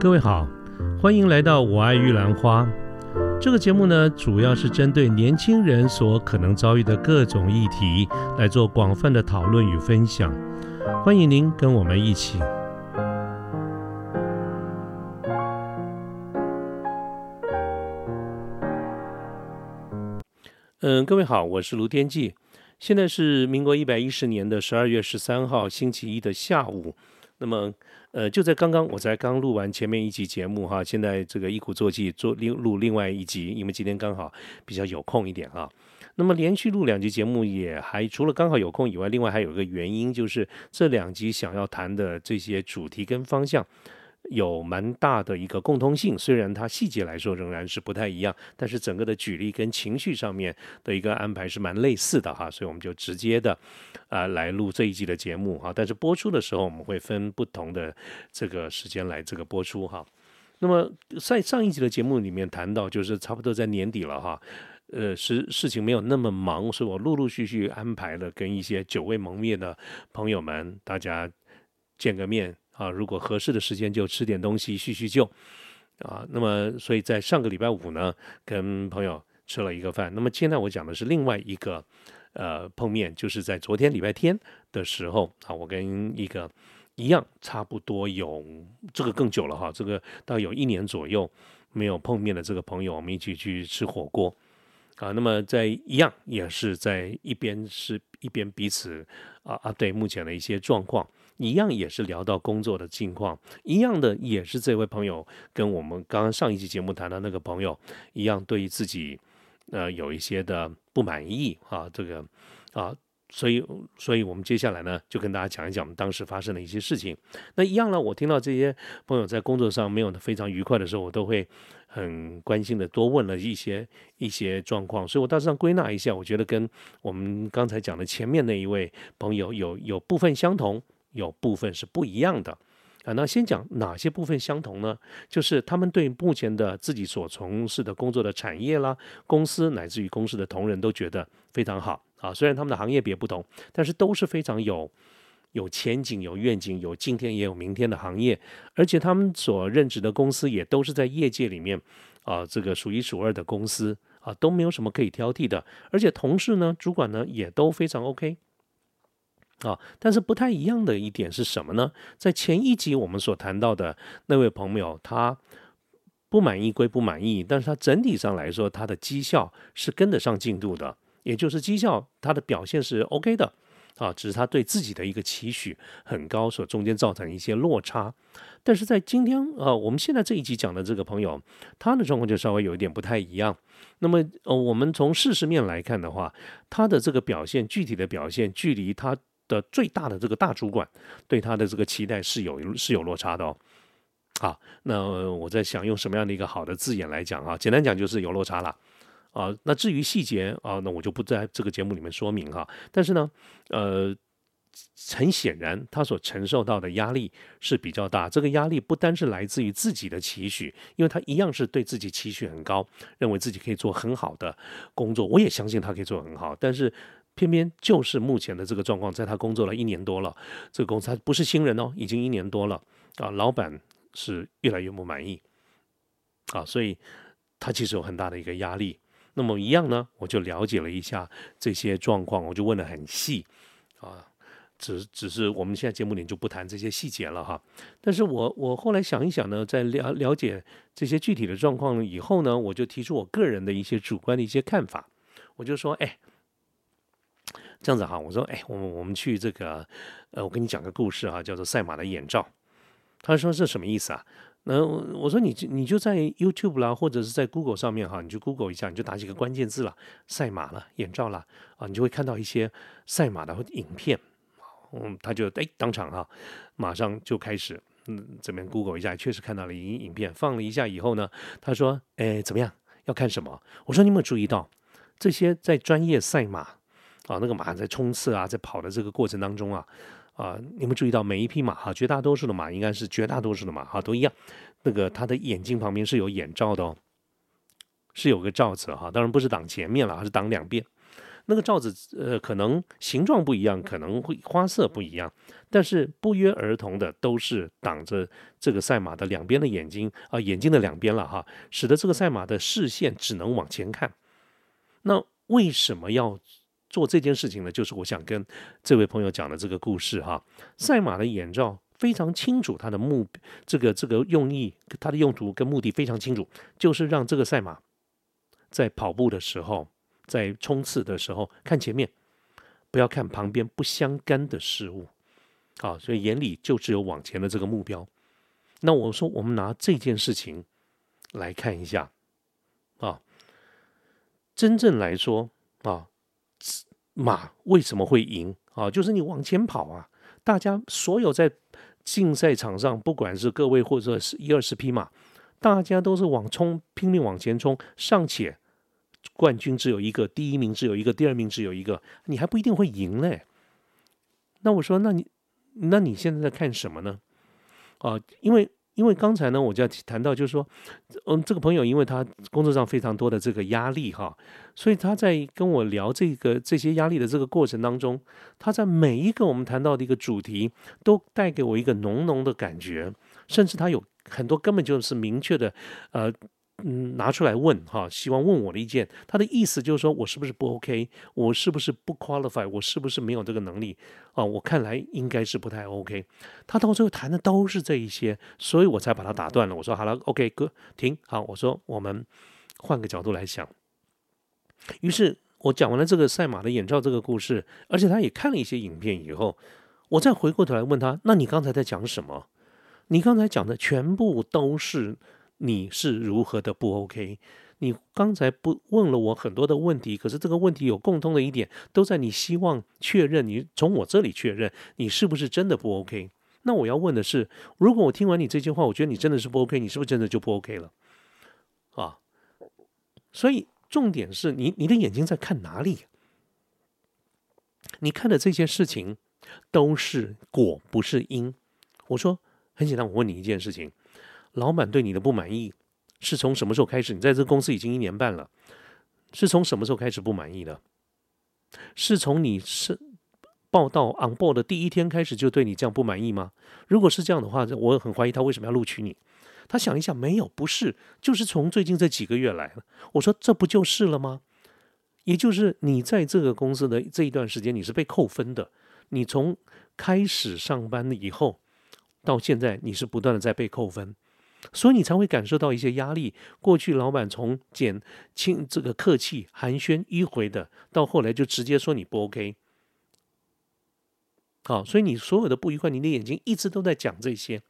各位好，欢迎来到《我爱玉兰花》这个节目呢，主要是针对年轻人所可能遭遇的各种议题来做广泛的讨论与分享。欢迎您跟我们一起。嗯，各位好，我是卢天记。现在是民国一百一十年的十二月十三号星期一的下午。那么，呃，就在刚刚，我才刚录完前面一集节目哈，现在这个一鼓作气做另录另外一集，因为今天刚好比较有空一点哈。那么连续录两集节目，也还除了刚好有空以外，另外还有一个原因，就是这两集想要谈的这些主题跟方向。有蛮大的一个共通性，虽然它细节来说仍然是不太一样，但是整个的举例跟情绪上面的一个安排是蛮类似的哈，所以我们就直接的啊来录这一集的节目哈，但是播出的时候我们会分不同的这个时间来这个播出哈。那么在上一集的节目里面谈到，就是差不多在年底了哈，呃，事事情没有那么忙，所以我陆陆续续安排了跟一些久未谋面的朋友们大家见个面。啊，如果合适的时间就吃点东西叙叙旧，啊，那么所以在上个礼拜五呢，跟朋友吃了一个饭。那么现在我讲的是另外一个呃碰面，就是在昨天礼拜天的时候啊，我跟一个一样差不多有这个更久了哈，这个到有一年左右没有碰面的这个朋友，我们一起去吃火锅啊。那么在一样也是在一边是一边彼此啊啊对目前的一些状况。一样也是聊到工作的近况，一样的也是这位朋友跟我们刚刚上一期节目谈的那个朋友一样，对于自己呃有一些的不满意啊，这个啊，所以所以我们接下来呢就跟大家讲一讲我们当时发生的一些事情。那一样呢，我听到这些朋友在工作上没有非常愉快的时候，我都会很关心的多问了一些一些状况，所以我大致上归纳一下，我觉得跟我们刚才讲的前面那一位朋友有有部分相同。有部分是不一样的啊，那先讲哪些部分相同呢？就是他们对目前的自己所从事的工作的产业啦、公司乃至于公司的同仁都觉得非常好啊。虽然他们的行业别不同，但是都是非常有有前景、有愿景、有今天也有明天的行业，而且他们所任职的公司也都是在业界里面啊，这个数一数二的公司啊，都没有什么可以挑剔的。而且同事呢、主管呢也都非常 OK。啊，但是不太一样的一点是什么呢？在前一集我们所谈到的那位朋友，他不满意归不满意，但是他整体上来说，他的绩效是跟得上进度的，也就是绩效他的表现是 OK 的啊，只是他对自己的一个期许很高，所中间造成一些落差。但是在今天啊，我们现在这一集讲的这个朋友，他的状况就稍微有一点不太一样。那么呃，我们从事实面来看的话，他的这个表现，具体的表现，距离他。的最大的这个大主管对他的这个期待是有是有落差的哦，好，那我在想用什么样的一个好的字眼来讲啊？简单讲就是有落差了啊。那至于细节啊，那我就不在这个节目里面说明哈。但是呢，呃，很显然他所承受到的压力是比较大。这个压力不单是来自于自己的期许，因为他一样是对自己期许很高，认为自己可以做很好的工作。我也相信他可以做很好，但是。偏偏就是目前的这个状况，在他工作了一年多了，这个公司他不是新人哦，已经一年多了啊，老板是越来越不满意啊，所以他其实有很大的一个压力。那么一样呢，我就了解了一下这些状况，我就问的很细啊，只只是我们现在节目里就不谈这些细节了哈。但是我我后来想一想呢，在了了解这些具体的状况以后呢，我就提出我个人的一些主观的一些看法，我就说，哎。这样子哈，我说，哎，我们我们去这个，呃，我跟你讲个故事哈，叫做赛马的眼罩。他说是什么意思啊？那我说你你就在 YouTube 啦，或者是在 Google 上面哈，你就 Google 一下，你就打几个关键字了，赛马了，眼罩了啊，你就会看到一些赛马的影片。嗯，他就哎当场哈，马上就开始嗯这边 Google 一下，确实看到了影影片，放了一下以后呢，他说，哎，怎么样？要看什么？我说你有没有注意到这些在专业赛马？啊，那个马在冲刺啊，在跑的这个过程当中啊，啊，你们注意到每一匹马哈，绝大多数的马应该是绝大多数的马哈都一样，那个它的眼睛旁边是有眼罩的哦，是有个罩子哈，当然不是挡前面了，而是挡两边。那个罩子呃可能形状不一样，可能会花色不一样，但是不约而同的都是挡着这个赛马的两边的眼睛啊，眼睛的两边了哈，使得这个赛马的视线只能往前看。那为什么要做这件事情呢？就是我想跟这位朋友讲的这个故事哈。赛马的眼罩非常清楚，它的目这个这个用意，它的用途跟目的非常清楚，就是让这个赛马在跑步的时候，在冲刺的时候看前面，不要看旁边不相干的事物。啊，所以眼里就只有往前的这个目标。那我说，我们拿这件事情来看一下啊。真正来说啊，马为什么会赢啊？就是你往前跑啊！大家所有在竞赛场上，不管是各位或者是一二十匹马，大家都是往冲，拼命往前冲。尚且冠军只有一个，第一名只有一个，第二名只有一个，你还不一定会赢嘞。那我说，那你那你现在在看什么呢？啊，因为。因为刚才呢，我就要谈到，就是说，嗯，这个朋友因为他工作上非常多的这个压力哈，所以他在跟我聊这个这些压力的这个过程当中，他在每一个我们谈到的一个主题，都带给我一个浓浓的感觉，甚至他有很多根本就是明确的，呃。嗯，拿出来问哈，希望问我的意见。他的意思就是说我是不是不 OK，我是不是不 qualify，我是不是没有这个能力啊？我看来应该是不太 OK。他到最后谈的都是这一些，所以我才把他打断了。我说好了，OK，哥，停，好，我说我们换个角度来想。于是我讲完了这个赛马的眼罩这个故事，而且他也看了一些影片以后，我再回过头来问他：那你刚才在讲什么？你刚才讲的全部都是。你是如何的不 OK？你刚才不问了我很多的问题，可是这个问题有共通的一点，都在你希望确认你从我这里确认你是不是真的不 OK？那我要问的是，如果我听完你这句话，我觉得你真的是不 OK，你是不是真的就不 OK 了？啊？所以重点是你你的眼睛在看哪里？你看的这些事情都是果，不是因。我说很简单，我问你一件事情。老板对你的不满意是从什么时候开始？你在这个公司已经一年半了，是从什么时候开始不满意的？是从你是报道 on board 的第一天开始就对你这样不满意吗？如果是这样的话，我很怀疑他为什么要录取你。他想一想，没有，不是，就是从最近这几个月来了。我说这不就是了吗？也就是你在这个公司的这一段时间，你是被扣分的。你从开始上班以后到现在，你是不断的在被扣分。所以你才会感受到一些压力。过去老板从减轻这个客气寒暄迂回的，到后来就直接说你不 OK。好，所以你所有的不愉快，你的眼睛一直都在讲这些，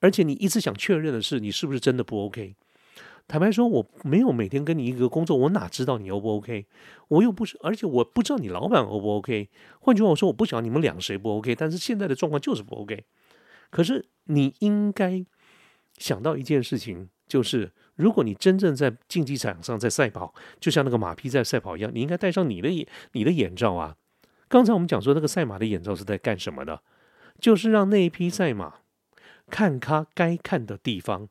而且你一直想确认的是，你是不是真的不 OK？坦白说，我没有每天跟你一个工作，我哪知道你 O 不 OK？我又不是，而且我不知道你老板 O 不 OK。换句话说，我不晓得你们俩谁不 OK，但是现在的状况就是不 OK。可是你应该。想到一件事情，就是如果你真正在竞技场上在赛跑，就像那个马匹在赛跑一样，你应该戴上你的眼你的眼罩啊。刚才我们讲说，那个赛马的眼罩是在干什么的？就是让那一匹赛马看他该看的地方，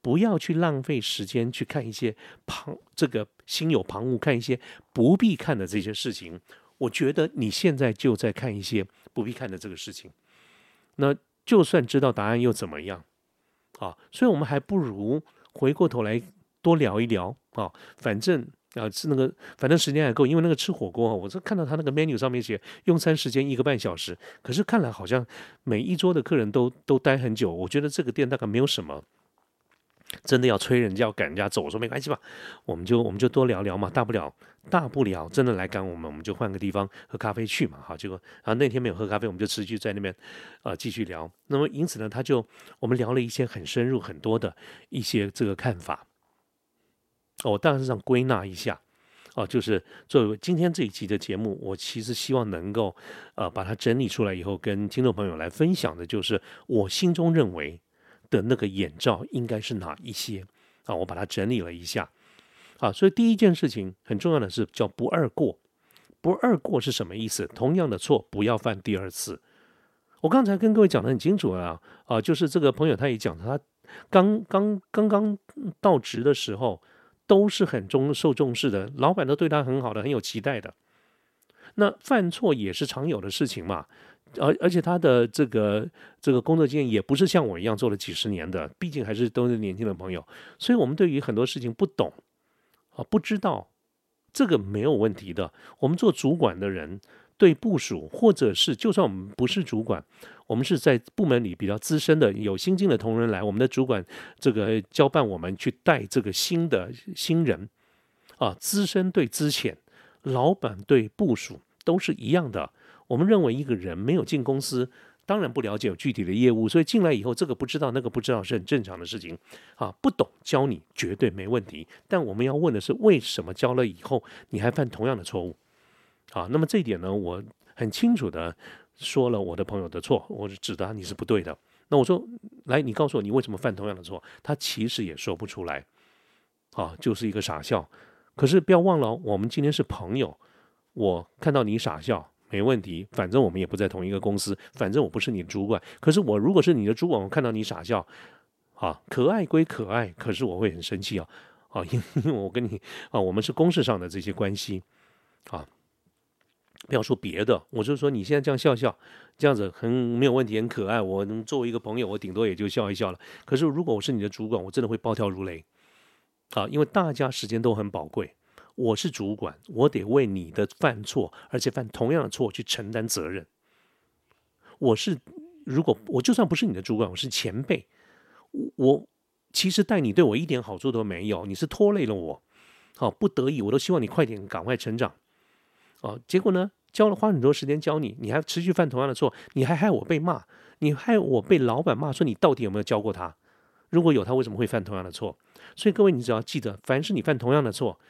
不要去浪费时间去看一些旁这个心有旁骛，看一些不必看的这些事情。我觉得你现在就在看一些不必看的这个事情。那就算知道答案又怎么样？啊，所以我们还不如回过头来多聊一聊啊。反正啊吃那个，反正时间还够，因为那个吃火锅啊，我是看到他那个 menu 上面写用餐时间一个半小时，可是看来好像每一桌的客人都都待很久。我觉得这个店大概没有什么。真的要催人家要赶人家走，我说没关系吧，我们就我们就多聊聊嘛，大不了大不了真的来赶我们，我们就换个地方喝咖啡去嘛，好，结果啊那天没有喝咖啡，我们就持续在那边啊继续聊。那么因此呢，他就我们聊了一些很深入很多的一些这个看法。哦我当然是想归纳一下，哦，就是作为今天这一期的节目，我其实希望能够呃把它整理出来以后，跟听众朋友来分享的，就是我心中认为。的那个眼罩应该是哪一些啊？我把它整理了一下啊，所以第一件事情很重要的是叫不二过。不二过是什么意思？同样的错不要犯第二次。我刚才跟各位讲的很清楚了啊，就是这个朋友他也讲，他刚刚刚刚到职的时候都是很重受重视的，老板都对他很好的，很有期待的。那犯错也是常有的事情嘛。而而且他的这个这个工作经验也不是像我一样做了几十年的，毕竟还是都是年轻的朋友，所以我们对于很多事情不懂啊，不知道这个没有问题的。我们做主管的人对部署，或者是就算我们不是主管，我们是在部门里比较资深的、有新进的同仁来，我们的主管这个交办我们去带这个新的新人啊，资深对资浅，老板对部署都是一样的。我们认为一个人没有进公司，当然不了解有具体的业务，所以进来以后这个不知道那个不知道是很正常的事情啊。不懂教你绝对没问题，但我们要问的是为什么教了以后你还犯同样的错误啊？那么这一点呢，我很清楚的说了我的朋友的错，我是指的你是不对的。那我说来，你告诉我你为什么犯同样的错？他其实也说不出来啊，就是一个傻笑。可是不要忘了，我们今天是朋友，我看到你傻笑。没问题，反正我们也不在同一个公司，反正我不是你的主管。可是我如果是你的主管，我看到你傻笑，啊，可爱归可爱，可是我会很生气啊，啊，因为我跟你啊，我们是公事上的这些关系，啊，不要说别的，我就说你现在这样笑笑，这样子很没有问题，很可爱。我能作为一个朋友，我顶多也就笑一笑了。可是如果我是你的主管，我真的会暴跳如雷，啊，因为大家时间都很宝贵。我是主管，我得为你的犯错，而且犯同样的错去承担责任。我是如果我就算不是你的主管，我是前辈，我其实带你对我一点好处都没有，你是拖累了我。好，不得已我都希望你快点赶快成长。哦，结果呢，教了花很多时间教你，你还持续犯同样的错，你还害我被骂，你害我被老板骂说你到底有没有教过他？如果有，他为什么会犯同样的错？所以各位，你只要记得，凡是你犯同样的错。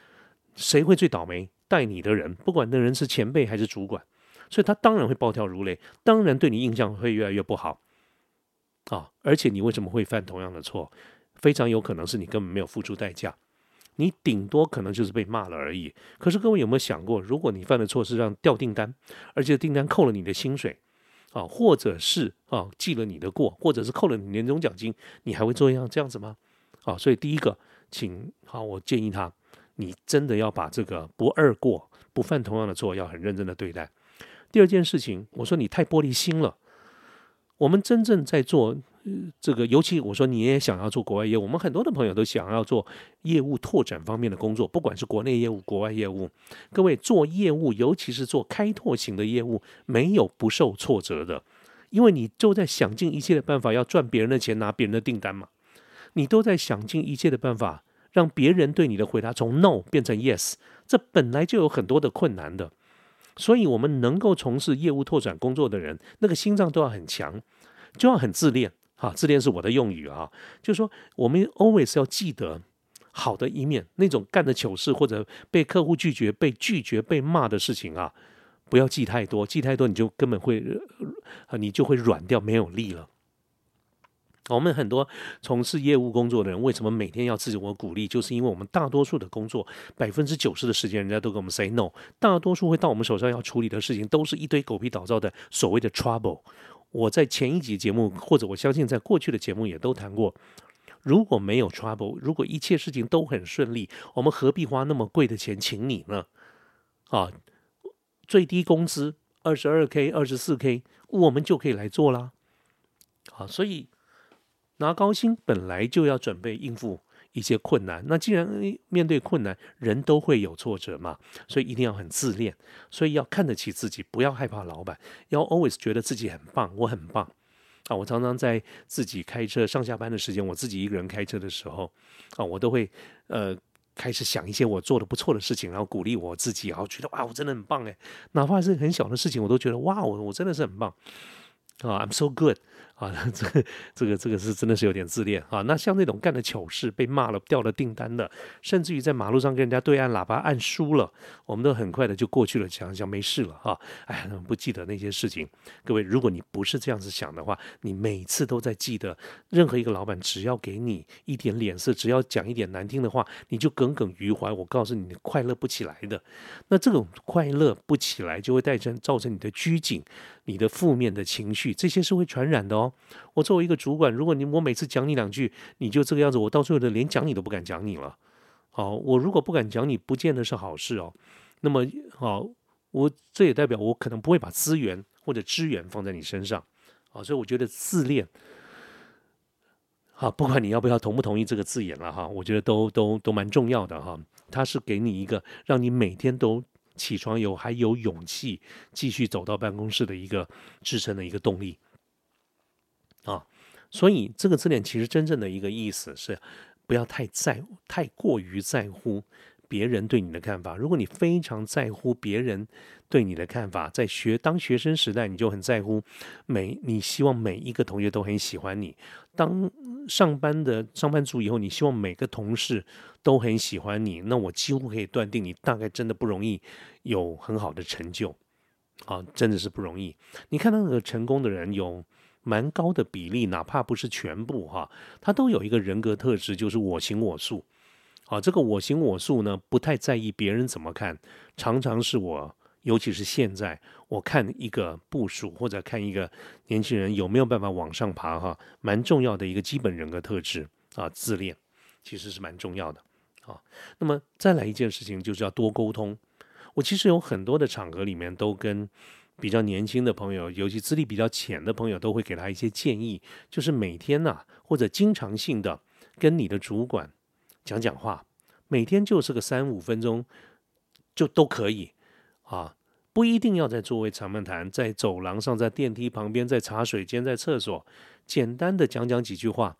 谁会最倒霉？带你的人，不管那人是前辈还是主管，所以他当然会暴跳如雷，当然对你印象会越来越不好啊！而且你为什么会犯同样的错？非常有可能是你根本没有付出代价，你顶多可能就是被骂了而已。可是各位有没有想过，如果你犯的错是让掉订单，而且订单扣了你的薪水啊，或者是啊记了你的过，或者是扣了你年终奖金，你还会做一样这样子吗？啊，所以第一个，请好，我建议他。你真的要把这个不二过、不犯同样的错，要很认真的对待。第二件事情，我说你太玻璃心了。我们真正在做这个，尤其我说你也想要做国外业务，我们很多的朋友都想要做业务拓展方面的工作，不管是国内业务、国外业务。各位做业务，尤其是做开拓型的业务，没有不受挫折的，因为你就在想尽一切的办法要赚别人的钱，拿别人的订单嘛。你都在想尽一切的办法。让别人对你的回答从 no 变成 yes，这本来就有很多的困难的，所以我们能够从事业务拓展工作的人，那个心脏都要很强，就要很自恋哈，自恋是我的用语啊，就是说我们 always 要记得好的一面，那种干的糗事或者被客户拒绝、被拒绝、被骂的事情啊，不要记太多，记太多你就根本会，你就会软掉，没有力了。我们很多从事业务工作的人，为什么每天要自我鼓励？就是因为我们大多数的工作，百分之九十的时间，人家都跟我们 say no。大多数会到我们手上要处理的事情，都是一堆狗屁倒灶的所谓的 trouble。我在前一集节目，或者我相信在过去的节目也都谈过，如果没有 trouble，如果一切事情都很顺利，我们何必花那么贵的钱请你呢？啊，最低工资二十二 k、二十四 k，我们就可以来做啦。啊，所以。拿高薪本来就要准备应付一些困难，那既然面对困难，人都会有挫折嘛，所以一定要很自恋，所以要看得起自己，不要害怕老板，要 always 觉得自己很棒，我很棒啊！我常常在自己开车上下班的时间，我自己一个人开车的时候啊，我都会呃开始想一些我做的不错的事情，然后鼓励我自己，然后觉得哇，我真的很棒哎！哪怕是很小的事情，我都觉得哇，我我真的是很棒啊！I'm so good。啊，这个这个这个是真的是有点自恋啊。那像那种干的糗事被骂了掉了订单的，甚至于在马路上跟人家对按喇叭按输了，我们都很快的就过去了，想想没事了哈。哎，不记得那些事情。各位，如果你不是这样子想的话，你每次都在记得，任何一个老板只要给你一点脸色，只要讲一点难听的话，你就耿耿于怀。我告诉你，快乐不起来的。那这种快乐不起来，就会带成造成你的拘谨。你的负面的情绪，这些是会传染的哦。我作为一个主管，如果你我每次讲你两句，你就这个样子，我到最后的连讲你都不敢讲你了。好，我如果不敢讲你，不见得是好事哦。那么好，我这也代表我可能不会把资源或者资源放在你身上啊，所以我觉得自恋，好，不管你要不要同不同意这个字眼了哈，我觉得都都都蛮重要的哈。它是给你一个让你每天都起床有还有勇气继续走到办公室的一个支撑的一个动力啊。所以这个字典其实真正的一个意思是，不要太在太过于在乎。别人对你的看法，如果你非常在乎别人对你的看法，在学当学生时代，你就很在乎每你希望每一个同学都很喜欢你；当上班的上班族以后，你希望每个同事都很喜欢你，那我几乎可以断定，你大概真的不容易有很好的成就啊，真的是不容易。你看到那个成功的人，有蛮高的比例，哪怕不是全部哈，他都有一个人格特质，就是我行我素。啊，这个我行我素呢，不太在意别人怎么看，常常是我，尤其是现在，我看一个部署或者看一个年轻人有没有办法往上爬，哈，蛮重要的一个基本人格特质啊，自恋其实是蛮重要的啊。那么再来一件事情，就是要多沟通。我其实有很多的场合里面都跟比较年轻的朋友，尤其资历比较浅的朋友，都会给他一些建议，就是每天呐，或者经常性的跟你的主管。讲讲话，每天就是个三五分钟，就都可以啊，不一定要在座位长漫谈，在走廊上，在电梯旁边，在茶水间，在厕所，简单的讲讲几句话，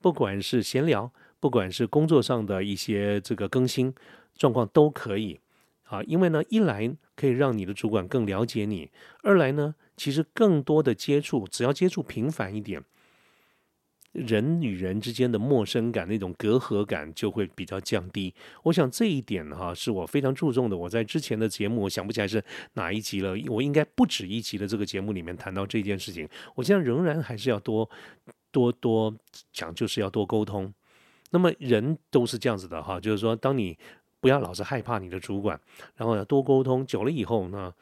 不管是闲聊，不管是工作上的一些这个更新状况都可以啊，因为呢，一来可以让你的主管更了解你，二来呢，其实更多的接触，只要接触频繁一点。人与人之间的陌生感，那种隔阂感就会比较降低。我想这一点哈，是我非常注重的。我在之前的节目，我想不起来是哪一集了，我应该不止一集的这个节目里面谈到这件事情。我现在仍然还是要多多多讲，就是要多沟通。那么人都是这样子的哈，就是说，当你不要老是害怕你的主管，然后要多沟通，久了以后呢。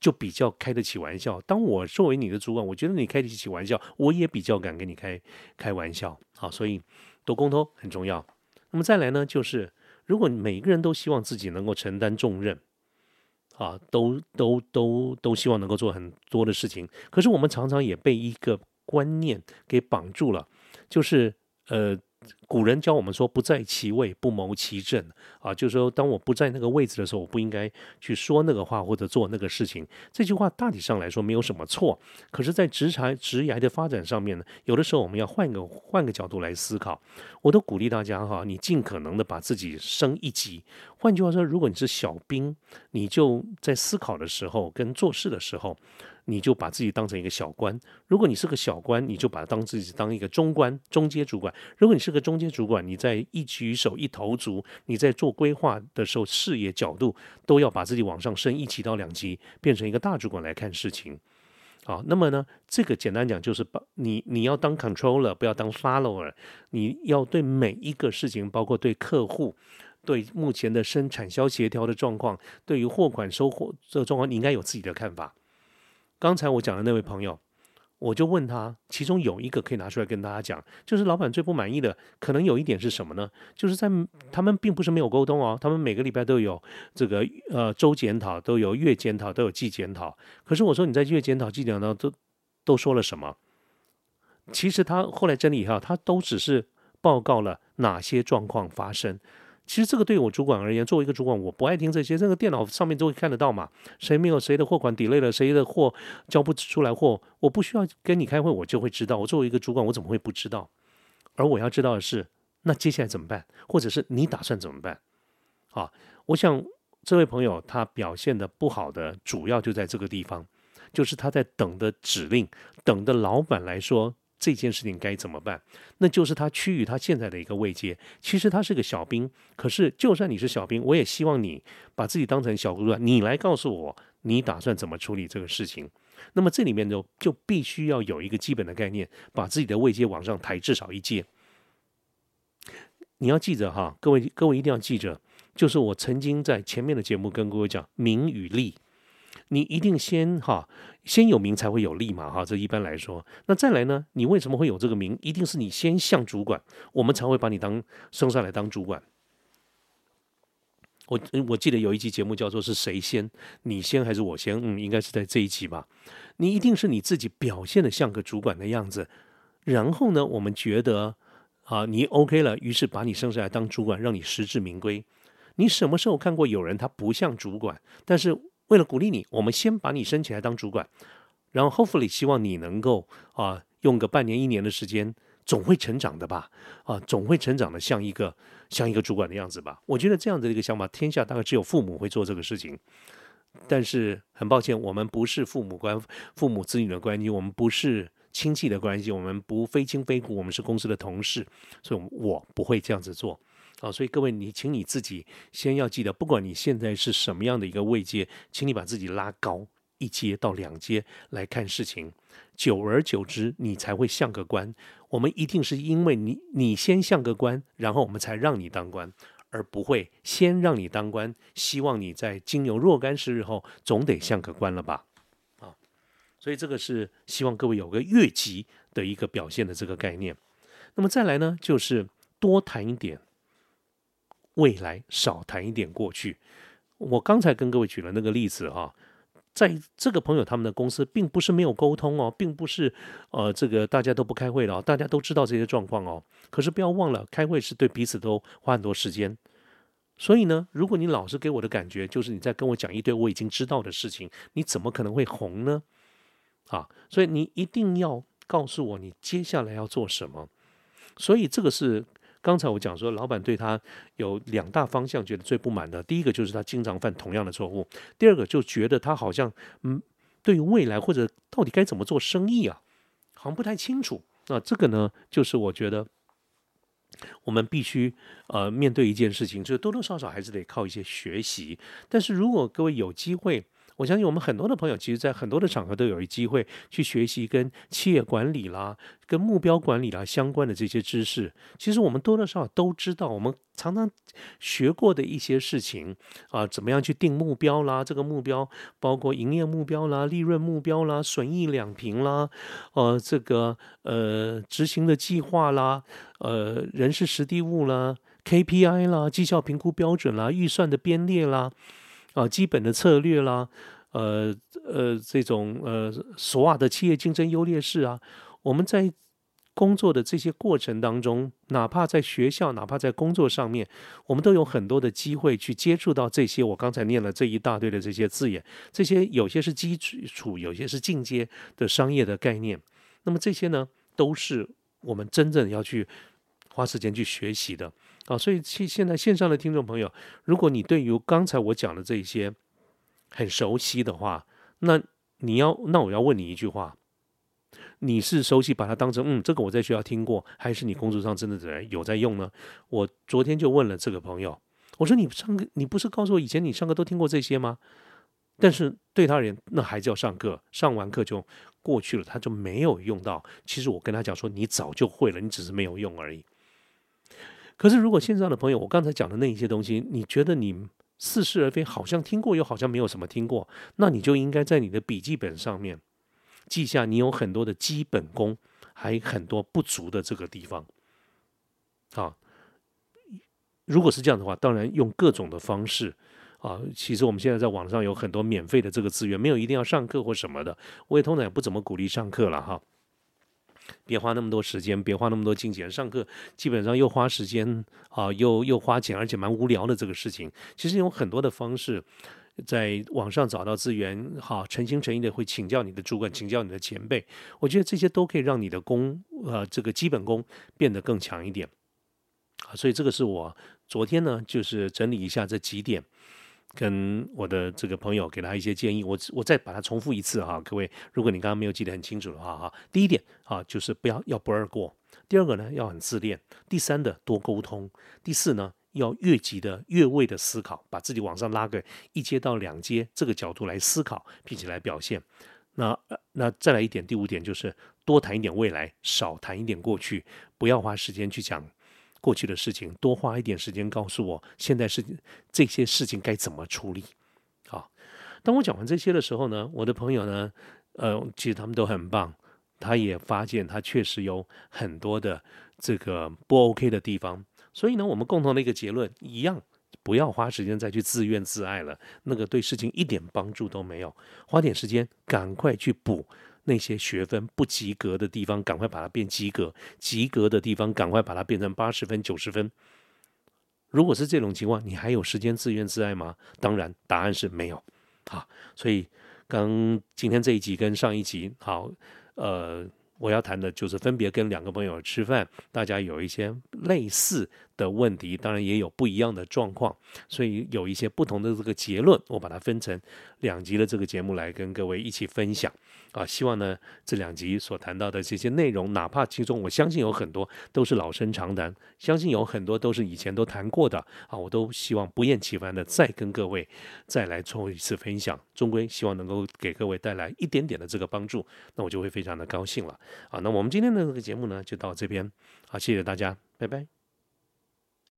就比较开得起玩笑。当我作为你的主管，我觉得你开得起玩笑，我也比较敢跟你开开玩笑。好，所以多沟通很重要。那么再来呢，就是如果每个人都希望自己能够承担重任，啊，都都都都希望能够做很多的事情，可是我们常常也被一个观念给绑住了，就是呃。古人教我们说：“不在其位，不谋其政。”啊，就是说，当我不在那个位置的时候，我不应该去说那个话或者做那个事情。这句话大体上来说没有什么错，可是，在职才职涯的发展上面呢，有的时候我们要换个换个角度来思考。我都鼓励大家哈，你尽可能的把自己升一级。换句话说，如果你是小兵，你就在思考的时候跟做事的时候。你就把自己当成一个小官，如果你是个小官，你就把当自己当一个中官、中阶主管；如果你是个中阶主管，你在一举手一投足，你在做规划的时候，视野角度都要把自己往上升一级到两级，变成一个大主管来看事情。好，那么呢，这个简单讲就是把你你要当 controller，不要当 follower，你要对每一个事情，包括对客户、对目前的生产销协调的状况，对于货款收货这个状况，你应该有自己的看法。刚才我讲的那位朋友，我就问他，其中有一个可以拿出来跟大家讲，就是老板最不满意的，可能有一点是什么呢？就是在他们并不是没有沟通哦，他们每个礼拜都有这个呃周检讨，都有月检讨，都有季检讨。可是我说你在月检讨、季检讨都都说了什么？其实他后来整理以后，他都只是报告了哪些状况发生。其实这个对我主管而言，作为一个主管，我不爱听这些。这个电脑上面都会看得到嘛，谁没有谁的货款 delay 了，谁的货交不出来货，我不需要跟你开会，我就会知道。我作为一个主管，我怎么会不知道？而我要知道的是，那接下来怎么办？或者是你打算怎么办？啊，我想这位朋友他表现的不好的主要就在这个地方，就是他在等的指令，等的老板来说。这件事情该怎么办？那就是他趋于他现在的一个位阶。其实他是个小兵，可是就算你是小兵，我也希望你把自己当成小哥哥，你来告诉我你打算怎么处理这个事情。那么这里面就就必须要有一个基本的概念，把自己的位阶往上抬至少一阶。你要记着哈，各位各位一定要记着，就是我曾经在前面的节目跟各位讲名与利。你一定先哈，先有名才会有利嘛哈，这一般来说。那再来呢，你为什么会有这个名？一定是你先像主管，我们才会把你当升上来当主管。我我记得有一集节目叫做是谁先，你先还是我先？嗯，应该是在这一集吧。你一定是你自己表现的像个主管的样子，然后呢，我们觉得啊你 OK 了，于是把你升上来当主管，让你实至名归。你什么时候看过有人他不像主管，但是为了鼓励你，我们先把你升起来当主管，然后 hopefully 希望你能够啊用个半年一年的时间。总会成长的吧，啊，总会成长的像一个像一个主管的样子吧。我觉得这样的一个想法，天下大概只有父母会做这个事情。但是很抱歉，我们不是父母关父母子女的关系，我们不是亲戚的关系，我们不非亲非故，我们是公司的同事，所以我不会这样子做。啊，所以各位，你请你自己先要记得，不管你现在是什么样的一个位阶，请你把自己拉高一阶到两阶来看事情。久而久之，你才会像个官。我们一定是因为你，你先像个官，然后我们才让你当官，而不会先让你当官，希望你在经牛若干时日后，总得像个官了吧？啊，所以这个是希望各位有个越级的一个表现的这个概念。那么再来呢，就是多谈一点未来，少谈一点过去。我刚才跟各位举了那个例子哈。在这个朋友他们的公司，并不是没有沟通哦，并不是呃这个大家都不开会了，大家都知道这些状况哦。可是不要忘了，开会是对彼此都花很多时间。所以呢，如果你老是给我的感觉就是你在跟我讲一堆我已经知道的事情，你怎么可能会红呢？啊，所以你一定要告诉我你接下来要做什么。所以这个是。刚才我讲说，老板对他有两大方向觉得最不满的，第一个就是他经常犯同样的错误，第二个就觉得他好像嗯，对于未来或者到底该怎么做生意啊，好像不太清楚。那这个呢，就是我觉得我们必须呃面对一件事情，就是多多少少还是得靠一些学习。但是如果各位有机会，我相信我们很多的朋友，其实，在很多的场合都有一机会去学习跟企业管理啦、跟目标管理啦相关的这些知识。其实我们多多少少都知道，我们常常学过的一些事情啊，怎么样去定目标啦？这个目标包括营业目标啦、利润目标啦、损益两平啦，呃，这个呃执行的计划啦，呃人事实地物啦、KPI 啦、绩效评估标准啦、预算的编列啦。啊，基本的策略啦，呃呃，这种呃索瓦的企业竞争优劣势啊，我们在工作的这些过程当中，哪怕在学校，哪怕在工作上面，我们都有很多的机会去接触到这些。我刚才念了这一大堆的这些字眼，这些有些是基础，有些是进阶的商业的概念。那么这些呢，都是我们真正要去花时间去学习的。啊，所以现现在线上的听众朋友，如果你对于刚才我讲的这些很熟悉的话，那你要那我要问你一句话：你是熟悉把它当成嗯，这个我在学校听过，还是你工作上真的有在用呢？我昨天就问了这个朋友，我说你上课你不是告诉我以前你上课都听过这些吗？但是对他而言，那还叫上课，上完课就过去了，他就没有用到。其实我跟他讲说，你早就会了，你只是没有用而已。可是，如果线上的朋友，我刚才讲的那一些东西，你觉得你似是而非，好像听过，又好像没有什么听过，那你就应该在你的笔记本上面记下你有很多的基本功，还很多不足的这个地方。啊，如果是这样的话，当然用各种的方式啊。其实我们现在在网上有很多免费的这个资源，没有一定要上课或什么的。我也通常也不怎么鼓励上课了哈。别花那么多时间，别花那么多金钱。上课基本上又花时间啊，又又花钱，而且蛮无聊的这个事情。其实有很多的方式，在网上找到资源，好，诚心诚意的会请教你的主管，请教你的前辈。我觉得这些都可以让你的功，呃，这个基本功变得更强一点。啊，所以这个是我昨天呢，就是整理一下这几点。跟我的这个朋友给他一些建议，我我再把它重复一次哈，各位，如果你刚刚没有记得很清楚的话哈，第一点啊就是不要要不二过，第二个呢要很自恋，第三的多沟通，第四呢要越级的越位的思考，把自己往上拉个一阶到两阶这个角度来思考，并且来表现。那那再来一点，第五点就是多谈一点未来，少谈一点过去，不要花时间去讲。过去的事情，多花一点时间告诉我，现在是这些事情该怎么处理。好，当我讲完这些的时候呢，我的朋友呢，呃，其实他们都很棒，他也发现他确实有很多的这个不 OK 的地方，所以呢，我们共同的一个结论一样，不要花时间再去自怨自艾了，那个对事情一点帮助都没有。花点时间，赶快去补那些学分不及格的地方，赶快把它变及格；及格的地方，赶快把它变成八十分、九十分。如果是这种情况，你还有时间自怨自艾吗？当然，答案是没有。好，所以刚今天这一集跟上一集，好，呃。我要谈的就是分别跟两个朋友吃饭，大家有一些类似的问题，当然也有不一样的状况，所以有一些不同的这个结论，我把它分成两集的这个节目来跟各位一起分享。啊，希望呢这两集所谈到的这些内容，哪怕其中我相信有很多都是老生常谈，相信有很多都是以前都谈过的啊，我都希望不厌其烦的再跟各位再来做一次分享，终归希望能够给各位带来一点点的这个帮助，那我就会非常的高兴了。啊，那我们今天的这个节目呢就到这边，好，谢谢大家，拜拜。